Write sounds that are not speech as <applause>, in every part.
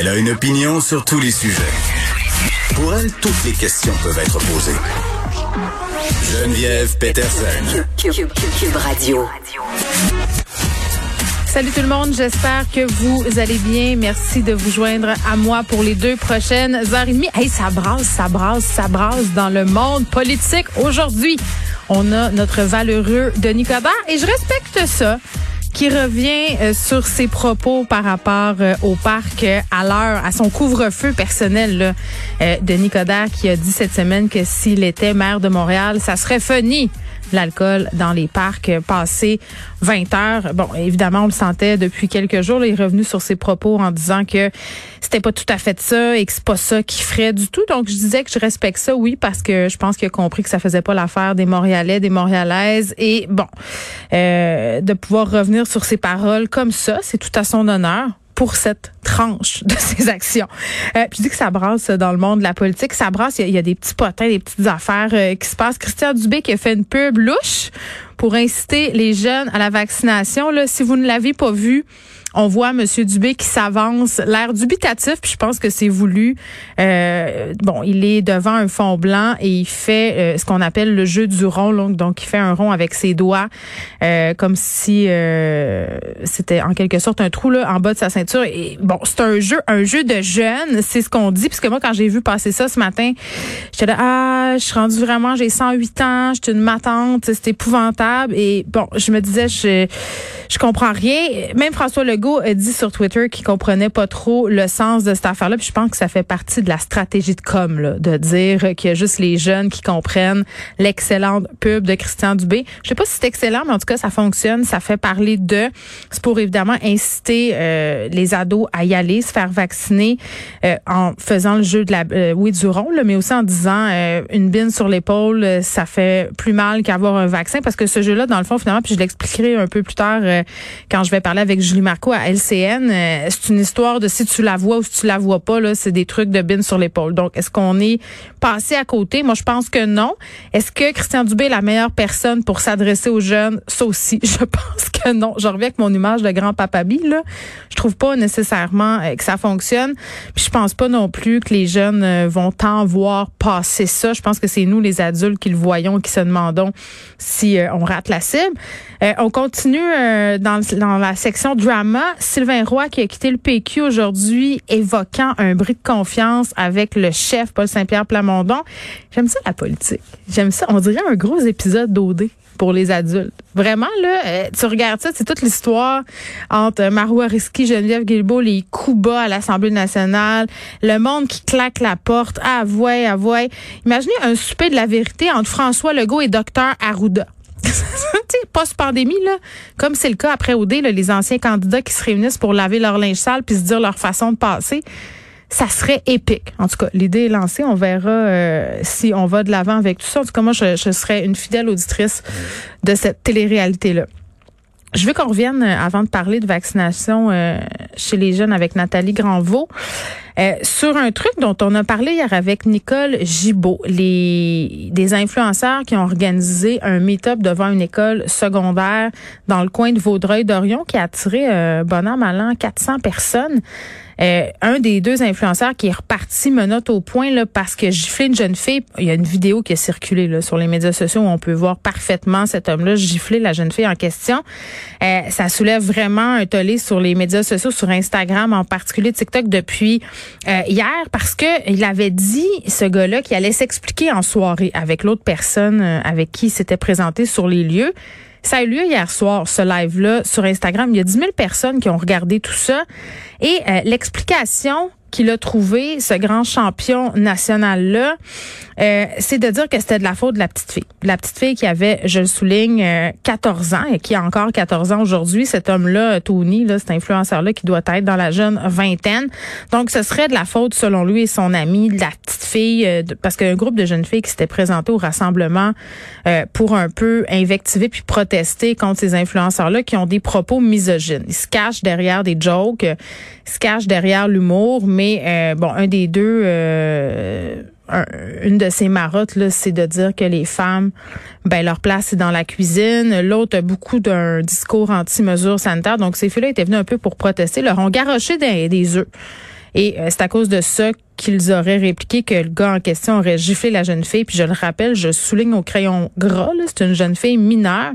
Elle a une opinion sur tous les sujets. Pour elle, toutes les questions peuvent être posées. Geneviève Peterson. Cube Radio. Salut tout le monde, j'espère que vous allez bien. Merci de vous joindre à moi pour les deux prochaines heures et demie. Hey, ça brasse, ça brasse, ça brasse dans le monde politique. Aujourd'hui, on a notre valeureux Denis Coderre et je respecte ça qui revient euh, sur ses propos par rapport euh, au parc euh, à l'heure, à son couvre-feu personnel. Là. Denis Coderre qui a dit cette semaine que s'il était maire de Montréal, ça serait funny l'alcool dans les parcs passé 20 heures. Bon, évidemment, on le sentait depuis quelques jours. il est revenu sur ses propos en disant que c'était pas tout à fait ça et que c'est pas ça qu'il ferait du tout. Donc, je disais que je respecte ça, oui, parce que je pense qu'il a compris que ça faisait pas l'affaire des Montréalais, des Montréalaises. Et bon, euh, de pouvoir revenir sur ses paroles comme ça, c'est tout à son honneur pour cette tranche de <laughs> ses actions. Euh, puis je dis que ça brasse dans le monde de la politique. Ça brasse, il y, a des petits potins, des petites affaires euh, qui se passent. Christian Dubé qui a fait une pub louche pour inciter les jeunes à la vaccination. Là, si vous ne l'avez pas vu, on voit M. Dubé qui s'avance, l'air dubitatif, puis je pense que c'est voulu. Euh, bon, il est devant un fond blanc et il fait euh, ce qu'on appelle le jeu du rond, donc, il fait un rond avec ses doigts, euh, comme si c'était en quelque sorte un trou là en bas de sa ceinture. Et bon, c'est un jeu, un jeu de jeunes, c'est ce qu'on dit, puisque moi quand j'ai vu passer ça ce matin, j'étais là, ah, je suis rendue vraiment, j'ai 108 ans, je suis une matante, c'est épouvantable. Et bon, je me disais, je je comprends rien. Même François Legault a dit sur Twitter qu'il comprenait pas trop le sens de cette affaire-là. Puis je pense que ça fait partie de la stratégie de com, là, de dire qu'il y a juste les jeunes qui comprennent l'excellente pub de Christian Dubé. Je sais pas si c'est excellent, mais en tout cas, ça fonctionne. Ça fait parler de. C'est pour évidemment inciter euh, les ados à y aller, se faire vacciner euh, en faisant le jeu de la euh, oui du rond, là, mais aussi en disant une bine sur l'épaule, ça fait plus mal qu'avoir un vaccin parce que ce jeu-là, dans le fond, finalement, puis je l'expliquerai un peu plus tard quand je vais parler avec Julie Marco à LCN, euh, c'est une histoire de si tu la vois ou si tu la vois pas, là, c'est des trucs de bin sur l'épaule. Donc, est-ce qu'on est passé à côté? Moi, je pense que non. Est-ce que Christian Dubé est la meilleure personne pour s'adresser aux jeunes? Ça aussi, <laughs> je pense <laughs> non. Je reviens avec mon image de grand papa là. Je trouve pas nécessairement euh, que ça fonctionne. Puis je pense pas non plus que les jeunes euh, vont tant voir passer ça. Je pense que c'est nous, les adultes, qui le voyons qui se demandons si on rate la cible. on continue dans, dans la section drama, Sylvain Roy qui a quitté le PQ aujourd'hui, évoquant un bris de confiance avec le chef Paul Saint-Pierre Plamondon. J'aime ça la politique. J'aime ça. On dirait un gros épisode d'OD pour les adultes. Vraiment, là, euh, tu regardes ça, c'est toute l'histoire entre Marois Risky, Geneviève Guilbeault, les coups bas à l'Assemblée nationale, le monde qui claque la porte, avouez, avouez. Imaginez un souper de la vérité entre François Legault et Docteur Arruda. <laughs> post-pandémie, là, comme c'est le cas après OD, les anciens candidats qui se réunissent pour laver leur linge sale puis se dire leur façon de passer, ça serait épique. En tout cas, l'idée est lancée. On verra euh, si on va de l'avant avec tout ça. En tout cas, moi, je, je serais une fidèle auditrice de cette télé-réalité-là. Je veux qu'on revienne euh, avant de parler de vaccination euh, chez les jeunes avec Nathalie Granvaux. Euh, sur un truc dont on a parlé hier avec Nicole Gibault, les des influenceurs qui ont organisé un meet-up devant une école secondaire dans le coin de Vaudreuil-Dorion qui a attiré euh, bon an, mal an, 400 personnes. Euh, un des deux influenceurs qui est reparti menotte au point là, parce que giflé une jeune fille. Il y a une vidéo qui a circulé là, sur les médias sociaux où on peut voir parfaitement cet homme-là gifler la jeune fille en question. Euh, ça soulève vraiment un tollé sur les médias sociaux, sur Instagram en particulier TikTok depuis euh, hier parce que il avait dit ce gars-là qu'il allait s'expliquer en soirée avec l'autre personne avec qui il s'était présenté sur les lieux. Ça a eu lieu hier soir, ce live-là, sur Instagram. Il y a 10 000 personnes qui ont regardé tout ça. Et euh, l'explication qu'il a trouvé, ce grand champion national-là, euh, c'est de dire que c'était de la faute de la petite fille. La petite fille qui avait, je le souligne, 14 euh, ans et qui a encore 14 ans aujourd'hui. Cet homme-là, Tony, là, cet influenceur-là qui doit être dans la jeune vingtaine. Donc, ce serait de la faute, selon lui et son ami, de la petite euh, parce qu'un groupe de jeunes filles qui s'était présenté au rassemblement pour un peu invectiver puis protester contre ces influenceurs-là qui ont des propos misogynes. Ils se cachent derrière des jokes, ils se cachent derrière l'humour, mais bon, un des deux une de ces marottes là, c'est de dire que les femmes, ben leur place est dans la cuisine. L'autre a beaucoup d'un discours anti-mesures sanitaires. Donc ces filles-là étaient venues un peu pour protester. Leur ont garoché des, des œufs. Et euh, c'est à cause de ça qu'ils auraient répliqué que le gars en question aurait giflé la jeune fille. Puis je le rappelle, je souligne au crayon gras, c'est une jeune fille mineure.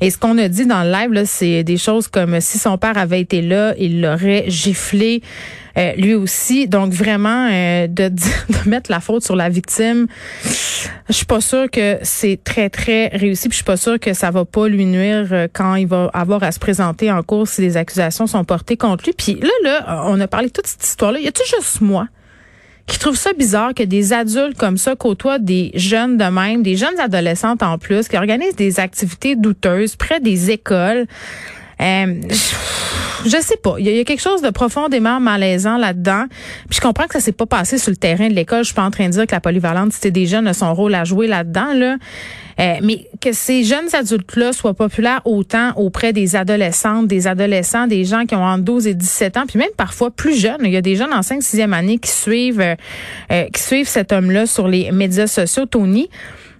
Et ce qu'on a dit dans le live, c'est des choses comme si son père avait été là, il l'aurait giflé. Euh, lui aussi. Donc vraiment euh, de, <laughs> de mettre la faute sur la victime, je suis pas sûre que c'est très très réussi. Puis je suis pas sûre que ça va pas lui nuire euh, quand il va avoir à se présenter en cours si les accusations sont portées contre lui. Puis là là, on a parlé de toute cette histoire là. Y a tout juste moi qui trouve ça bizarre que des adultes comme ça côtoient des jeunes de même, des jeunes adolescentes en plus, qui organisent des activités douteuses près des écoles. Euh, sais pas. Il y, a quelque chose de profondément malaisant là-dedans. Puis je comprends que ça s'est pas passé sur le terrain de l'école. Je suis pas en train de dire que la polyvalente c'était des jeunes a son rôle à jouer là-dedans là. Euh, mais que ces jeunes adultes-là soient populaires autant auprès des adolescentes, des adolescents, des gens qui ont entre 12 et 17 ans, puis même parfois plus jeunes. Il y a des jeunes en 5 6e année qui suivent euh, euh, qui suivent cet homme-là sur les médias sociaux, Tony.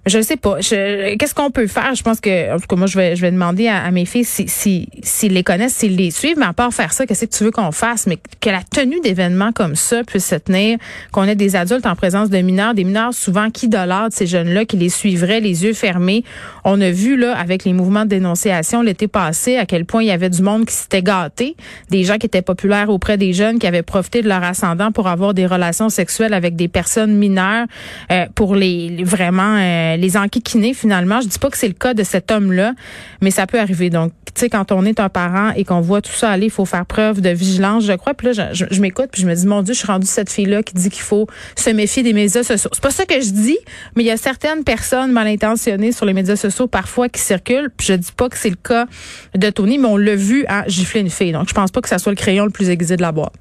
Je sais pas. Qu'est-ce qu'on peut faire? Je pense que, en tout cas, moi, je vais, je vais demander à, mes filles s'ils si, si, les connaissent, s'ils les suivent. Mais à part faire ça, qu'est-ce que tu veux qu'on fasse? Mais que la tenue d'événements comme ça puisse se tenir, qu'on ait des adultes en présence de mineurs, des mineurs souvent qui de ces jeunes-là, qui les suivraient les yeux fermés. On a vu, là, avec les mouvements de dénonciation l'été passé, à quel point il y avait du monde qui s'était gâté, des gens qui étaient populaires auprès des jeunes, qui avaient profité de leur ascendant pour avoir des relations sexuelles avec des personnes mineures, euh, pour les, vraiment... Euh, euh, les enquiquiner finalement. Je dis pas que c'est le cas de cet homme-là, mais ça peut arriver. Donc, tu sais, quand on est un parent et qu'on voit tout ça aller, il faut faire preuve de vigilance, je crois. Puis là, je, m'écoute, puis je me dis, mon Dieu, je suis rendue cette fille-là qui dit qu'il faut se méfier des médias sociaux. C'est pas ça que je dis, mais il y a certaines personnes mal intentionnées sur les médias sociaux parfois qui circulent. Puis je dis pas que c'est le cas de Tony, mais on l'a vu à gifler une fille. Donc, je pense pas que ça soit le crayon le plus aiguisé de la boîte.